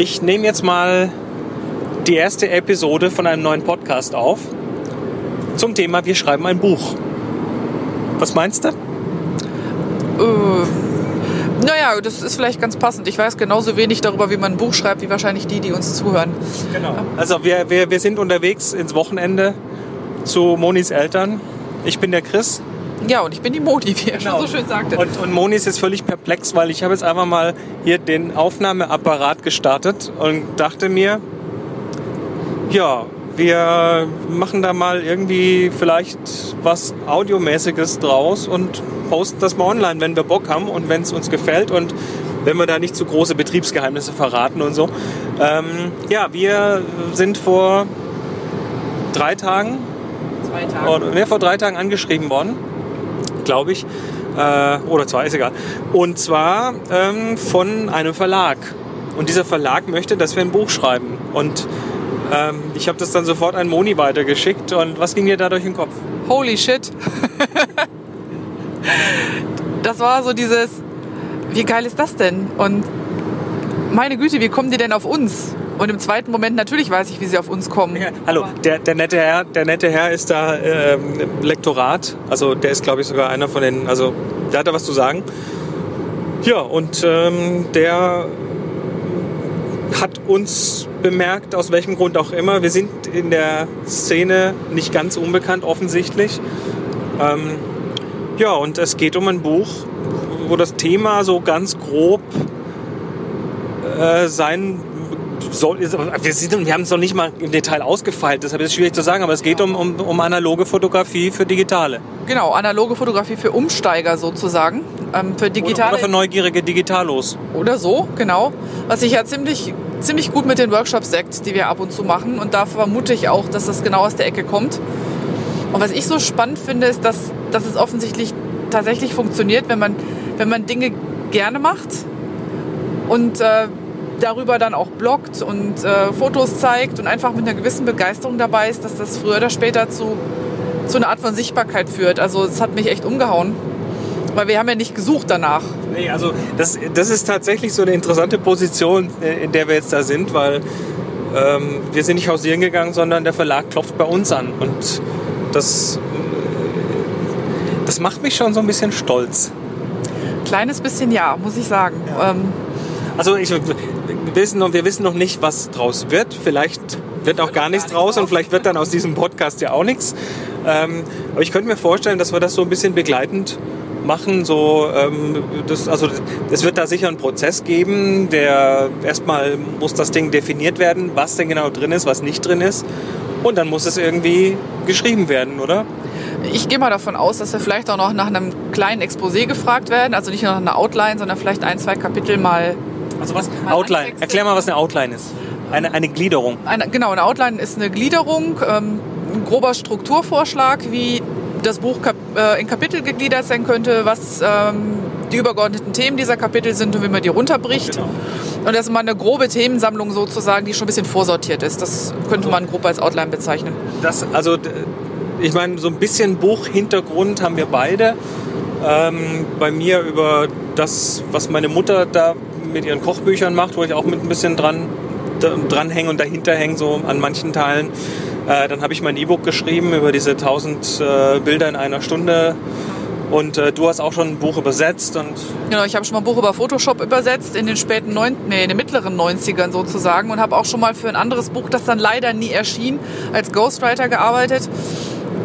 Ich nehme jetzt mal die erste Episode von einem neuen Podcast auf zum Thema Wir schreiben ein Buch. Was meinst du? Äh, naja, das ist vielleicht ganz passend. Ich weiß genauso wenig darüber, wie man ein Buch schreibt, wie wahrscheinlich die, die uns zuhören. Genau. Also wir, wir, wir sind unterwegs ins Wochenende zu Monis Eltern. Ich bin der Chris. Ja, und ich bin die Moni, wie er Genau. schon so schön sagte. Und, und Moni ist jetzt völlig perplex, weil ich habe jetzt einfach mal hier den Aufnahmeapparat gestartet und dachte mir, ja, wir machen da mal irgendwie vielleicht was Audiomäßiges draus und posten das mal online, wenn wir Bock haben und wenn es uns gefällt und wenn wir da nicht zu große Betriebsgeheimnisse verraten und so. Ähm, ja, wir sind vor drei Tagen Zwei Tage. oder mehr vor drei Tagen angeschrieben worden, glaube ich. Äh, oder zwei, ist egal. Und zwar ähm, von einem Verlag. Und dieser Verlag möchte, dass wir ein Buch schreiben. Und ähm, ich habe das dann sofort an Moni weitergeschickt. Und was ging dir da durch den Kopf? Holy shit. das war so dieses, wie geil ist das denn? Und meine Güte, wie kommen die denn auf uns? Und im zweiten Moment natürlich weiß ich, wie sie auf uns kommen. Ja, hallo, der, der, nette Herr, der nette Herr ist da ähm, Lektorat. Also der ist, glaube ich, sogar einer von den. Also der hat da was zu sagen. Ja, und ähm, der hat uns bemerkt, aus welchem Grund auch immer. Wir sind in der Szene nicht ganz unbekannt, offensichtlich. Ähm, ja, und es geht um ein Buch, wo das Thema so ganz grob äh, sein soll. Wir, sind, wir haben es noch nicht mal im Detail ausgefeilt, deshalb ist es schwierig zu sagen, aber es geht um, um, um analoge Fotografie für digitale. Genau, analoge Fotografie für Umsteiger sozusagen. Ähm, für Oder, digitale oder für neugierige Digitalos. oder so, genau. Was sich ja ziemlich, ziemlich gut mit den Workshops deckt, die wir ab und zu machen. Und da vermute ich auch, dass das genau aus der Ecke kommt. Und was ich so spannend finde, ist, dass, dass es offensichtlich tatsächlich funktioniert, wenn man, wenn man Dinge gerne macht und äh, darüber dann auch bloggt und äh, Fotos zeigt und einfach mit einer gewissen Begeisterung dabei ist, dass das früher oder später zu, zu einer Art von Sichtbarkeit führt. Also es hat mich echt umgehauen. Weil wir haben ja nicht gesucht danach. Nee, also das, das ist tatsächlich so eine interessante Position, äh, in der wir jetzt da sind, weil ähm, wir sind nicht hausieren gegangen, sondern der Verlag klopft bei uns an. Und das, äh, das macht mich schon so ein bisschen stolz. Kleines bisschen ja, muss ich sagen. Ähm, Also ich, wir, wissen noch, wir wissen noch nicht, was draus wird. Vielleicht wird auch gar nichts draus und vielleicht wird dann aus diesem Podcast ja auch nichts. Ähm, aber ich könnte mir vorstellen, dass wir das so ein bisschen begleitend machen. So, ähm, das, also es wird da sicher einen Prozess geben, der erstmal muss das Ding definiert werden, was denn genau drin ist, was nicht drin ist. Und dann muss es irgendwie geschrieben werden, oder? Ich gehe mal davon aus, dass wir vielleicht auch noch nach einem kleinen Exposé gefragt werden. Also nicht nur nach einer Outline, sondern vielleicht ein, zwei Kapitel mal. Also was? Outline. Erklär mal, was eine Outline ist. Eine, eine Gliederung. Eine, genau, eine Outline ist eine Gliederung, ähm, ein grober Strukturvorschlag, wie das Buch kap äh, in Kapitel gegliedert sein könnte, was ähm, die übergeordneten Themen dieser Kapitel sind und wie man die runterbricht. Genau. Und das ist mal eine grobe Themensammlung sozusagen, die schon ein bisschen vorsortiert ist. Das könnte man grob als Outline bezeichnen. Das, also, ich meine, so ein bisschen Buchhintergrund haben wir beide. Ähm, bei mir über das, was meine Mutter da mit ihren Kochbüchern macht, wo ich auch mit ein bisschen dran dranhänge und dahinter hänge, so an manchen Teilen. Äh, dann habe ich mein E-Book geschrieben über diese 1000 äh, Bilder in einer Stunde. Und äh, du hast auch schon ein Buch übersetzt und Genau, ich habe schon mal ein Buch über Photoshop übersetzt in den späten neun, nee, in den mittleren 90ern sozusagen und habe auch schon mal für ein anderes Buch, das dann leider nie erschien, als Ghostwriter gearbeitet.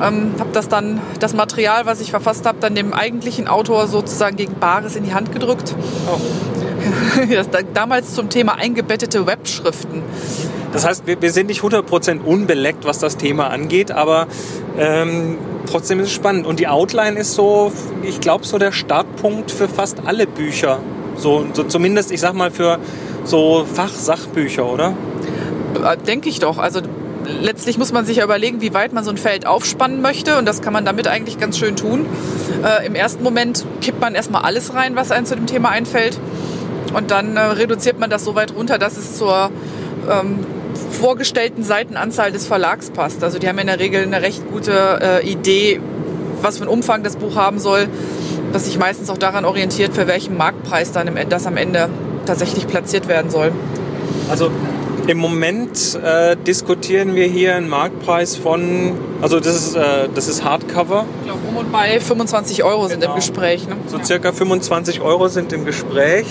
Ähm, habe das dann, das Material, was ich verfasst habe, dann dem eigentlichen Autor sozusagen gegen Bares in die Hand gedrückt. Das, da, damals zum Thema eingebettete Webschriften. Das heißt, wir, wir sind nicht 100% unbeleckt, was das Thema angeht, aber ähm, trotzdem ist es spannend. Und die Outline ist so, ich glaube, so der Startpunkt für fast alle Bücher. So, so zumindest, ich sag mal, für so Fachsachbücher, oder? Äh, Denke ich doch. Also letztlich muss man sich ja überlegen, wie weit man so ein Feld aufspannen möchte. Und das kann man damit eigentlich ganz schön tun. Äh, Im ersten Moment kippt man erstmal alles rein, was einem zu dem Thema einfällt. Und dann äh, reduziert man das so weit runter, dass es zur ähm, vorgestellten Seitenanzahl des Verlags passt. Also die haben in der Regel eine recht gute äh, Idee, was für einen Umfang das Buch haben soll, was sich meistens auch daran orientiert, für welchen Marktpreis dann im, das am Ende tatsächlich platziert werden soll. Also im Moment äh, diskutieren wir hier einen Marktpreis von, also das ist, äh, das ist Hardcover. Ich glaube, um und bei 25 Euro sind Genau. im Gespräch. Ne? So circa 25 Euro sind im Gespräch.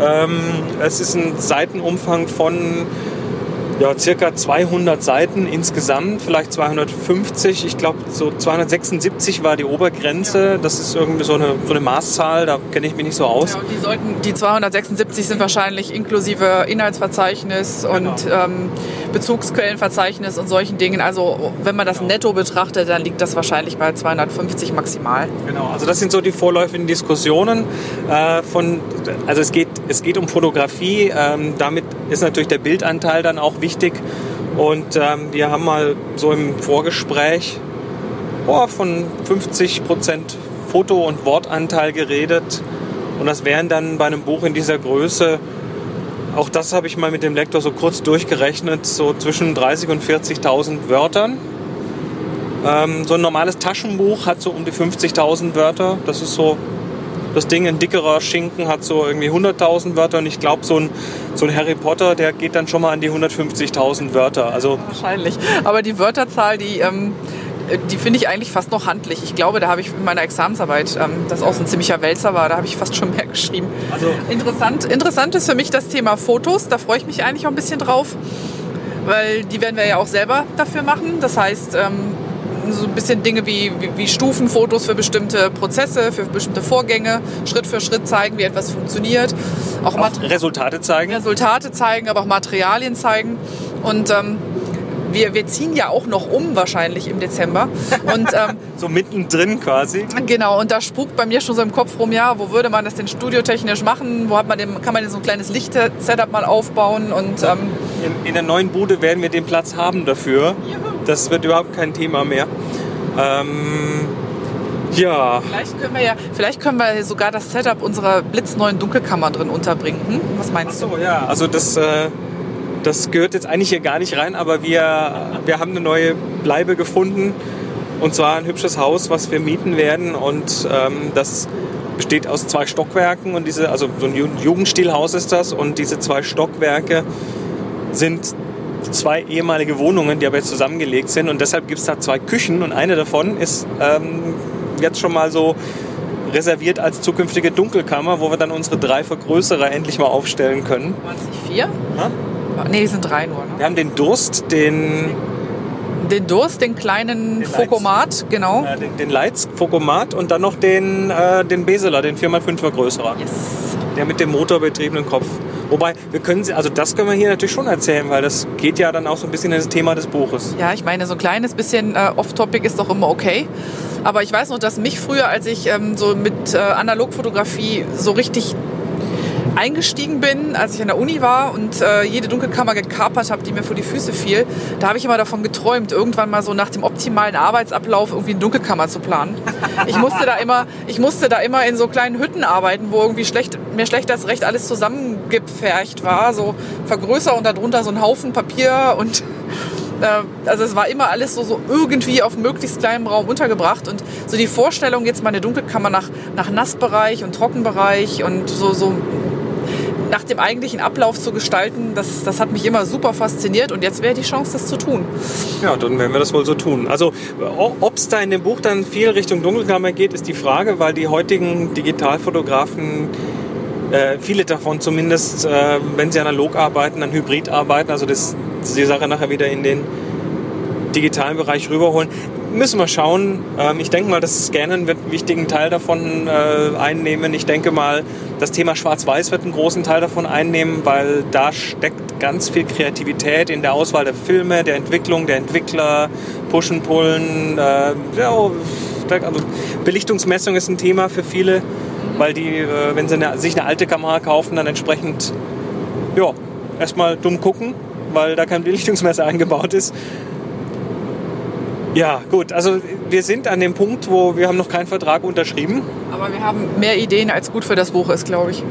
Ähm, es ist ein Seitenumfang von ja, circa 200 Seiten insgesamt, vielleicht 250. Ich glaube, so 276 war die Obergrenze. Das ist irgendwie so eine, so eine Maßzahl, da kenne ich mich nicht so aus. Ja, die, sollten, die 276 sind wahrscheinlich inklusive Inhaltsverzeichnis und ähm, Bezugsquellenverzeichnis und solchen Dingen. Also wenn man das netto betrachtet, dann liegt das wahrscheinlich bei 250 maximal. Genau, also das sind so die vorläufigen Diskussionen. Äh, von, also es geht, es geht um Fotografie, ähm, damit ist natürlich der Bildanteil dann auch wichtig. Und ähm, wir haben mal so im Vorgespräch oh, von 50% Foto- und Wortanteil geredet. Und das wären dann bei einem Buch in dieser Größe, auch das habe ich mal mit dem Lektor so kurz durchgerechnet, so zwischen 30.000 und 40.000 Wörtern. Ähm, so ein normales Taschenbuch hat so um die 50.000 Wörter. Das ist so das Ding. Ein dickerer Schinken hat so irgendwie 100.000 Wörter. Und ich glaube, so ein, so ein Harry Potter, der geht dann schon mal an die 150.000 Wörter. Also Wahrscheinlich. Aber die Wörterzahl, die, ähm, die finde ich eigentlich fast noch handlich. Ich glaube, da habe ich in meiner Examensarbeit, ähm, das auch so ein ziemlicher Wälzer war, da habe ich fast schon mehr geschrieben. Also- interessant, interessant ist für mich das Thema Fotos. Da freue ich mich eigentlich auch ein bisschen drauf, weil die werden wir ja auch selber dafür machen. Das heißt, ähm, so ein bisschen Dinge wie, wie, wie Stufenfotos für bestimmte Prozesse, für bestimmte Vorgänge, Schritt für Schritt zeigen, wie etwas funktioniert. Auch, auch Resultate zeigen. Resultate zeigen, aber auch Materialien zeigen. Und ähm, wir, wir ziehen ja auch noch um wahrscheinlich im Dezember. Und ähm, So mittendrin quasi. genau, und da spukt bei mir schon so im Kopf rum, ja, wo würde man das denn studiotechnisch machen? Wo hat man denn, kann man denn so ein kleines Licht-Setup mal aufbauen? Und ähm, In, in der neuen Bude werden wir den Platz haben dafür. Das wird überhaupt kein Thema mehr. Ähm, ja, vielleicht können wir ja, vielleicht können wir sogar das Setup unserer blitzneuen Dunkelkammer drin unterbringen. Hm? Was meinst du? so, ja. Also das, äh, das gehört jetzt eigentlich hier gar nicht rein, aber wir, wir haben eine neue Bleibe gefunden. Und zwar ein hübsches Haus, was wir mieten werden. Und ähm, das besteht aus zwei Stockwerken. Und diese, also so ein Ju- Jugendstilhaus ist das. Und diese zwei Stockwerke sind zwei ehemalige Wohnungen, die aber jetzt zusammengelegt sind. Und deshalb gibt es da zwei Küchen. Und eine davon ist ähm, jetzt schon mal so reserviert als zukünftige Dunkelkammer, wo wir dann unsere drei Vergrößerer endlich mal aufstellen können. Waren es nicht vier? Ja? Nee, die sind drei nur. Ne? Wir haben den Durst, den, Den Durst, den kleinen Den Fokomat, genau. äh, den, den Leitz Fokomat und dann noch den, äh, den Beseler, den 4x5 Vergrößerer. Yes. Der mit dem motorbetriebenen Kopf. Wobei, wir können sie, also das können wir hier natürlich schon erzählen, weil das geht ja dann auch so ein bisschen in das Thema des Buches. Ja, ich meine, so ein kleines bisschen äh, off-topic ist doch immer okay. Aber ich weiß noch, dass mich früher, als ich ähm, so mit äh, Analogfotografie so richtig eingestiegen bin, als ich an der Uni war und äh, jede Dunkelkammer gekapert habe, die mir vor die Füße fiel, da habe ich immer davon geträumt, irgendwann mal so nach dem optimalen Arbeitsablauf irgendwie eine Dunkelkammer zu planen. Ich musste da immer, ich musste da immer in so kleinen Hütten arbeiten, wo irgendwie schlecht, mir schlecht als recht alles zusammengepfercht war, so vergrößer und darunter so ein Haufen Papier und äh, also es war immer alles so, so irgendwie auf möglichst kleinem Raum untergebracht und so die Vorstellung, jetzt mal eine Dunkelkammer nach, nach Nassbereich und Trockenbereich und so, so nach dem eigentlichen Ablauf zu gestalten, das, das hat mich immer super fasziniert und jetzt wäre die Chance, das zu tun. Ja, dann werden wir das wohl so tun. Also, ob es da in dem Buch dann viel Richtung Dunkelkammer geht, ist die Frage, weil die heutigen Digitalfotografen, äh, viele davon zumindest, äh, wenn sie analog arbeiten, dann hybrid arbeiten, also das, die Sache nachher wieder in den digitalen Bereich rüberholen. Müssen wir schauen. Ähm, ich denke mal, das Scannen wird einen wichtigen Teil davon äh, einnehmen. Ich denke mal, das Thema Schwarz-Weiß wird einen großen Teil davon einnehmen, weil da steckt ganz viel Kreativität in der Auswahl der Filme, der Entwicklung, der Entwickler, Pushen, Pullen. Äh, ja, also Belichtungsmessung ist ein Thema für viele, weil die, äh, wenn sie eine, sich eine alte Kamera kaufen, dann entsprechend ja, erstmal dumm gucken, weil da kein Belichtungsmesser eingebaut ist. Ja, gut. Also wir sind an dem Punkt, wo wir haben noch keinen Vertrag unterschrieben. Aber wir haben mehr Ideen, als gut für das Buch ist, glaube ich.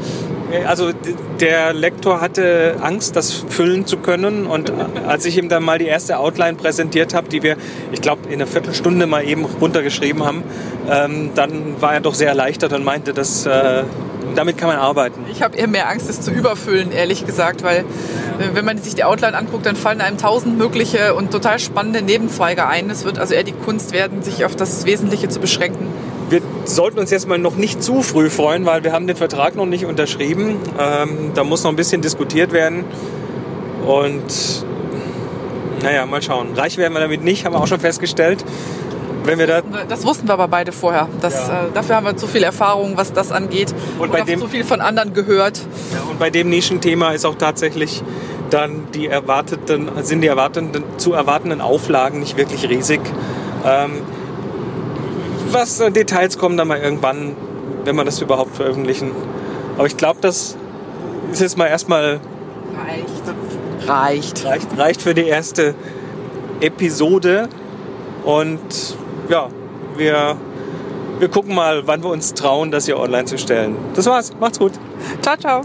Also der Lektor hatte Angst, das füllen zu können. Und als ich ihm dann mal die erste Outline präsentiert habe, die wir, ich glaube, in einer Viertelstunde mal eben runtergeschrieben haben, ähm, dann war er doch sehr erleichtert und meinte, dass äh, damit kann man arbeiten. Ich habe eher mehr Angst, es zu überfüllen, ehrlich gesagt, weil Äh, Wenn man sich die Outline anguckt, dann fallen einem tausend mögliche und total spannende Nebenzweige ein. Es wird also eher die Kunst werden, sich auf das Wesentliche zu beschränken. Wir sollten uns jetzt mal noch nicht zu früh freuen, weil wir haben den Vertrag noch nicht unterschrieben. Ähm, da muss noch ein bisschen diskutiert werden. Und naja, mal schauen. Reich werden wir damit nicht, haben wir auch schon festgestellt. Wenn wir da Das wussten wir aber beide vorher. Das, Ja. äh, dafür haben wir zu viel Erfahrung, was das angeht. Und bei auch dem- zu viel von anderen gehört. Ja, und bei dem Nischenthema ist auch tatsächlich dann die erwarteten, sind die erwartenden, zu erwartenden Auflagen nicht wirklich riesig. Ähm, was äh, Details kommen dann mal irgendwann, wenn wir das überhaupt veröffentlichen. Aber ich glaube, das ist jetzt mal erstmal Reicht. Reicht. reicht, reicht für die erste Episode. Und ja, wir, wir gucken mal, wann wir uns trauen, das hier online zu stellen. Das war's. Macht's gut. Ciao, ciao.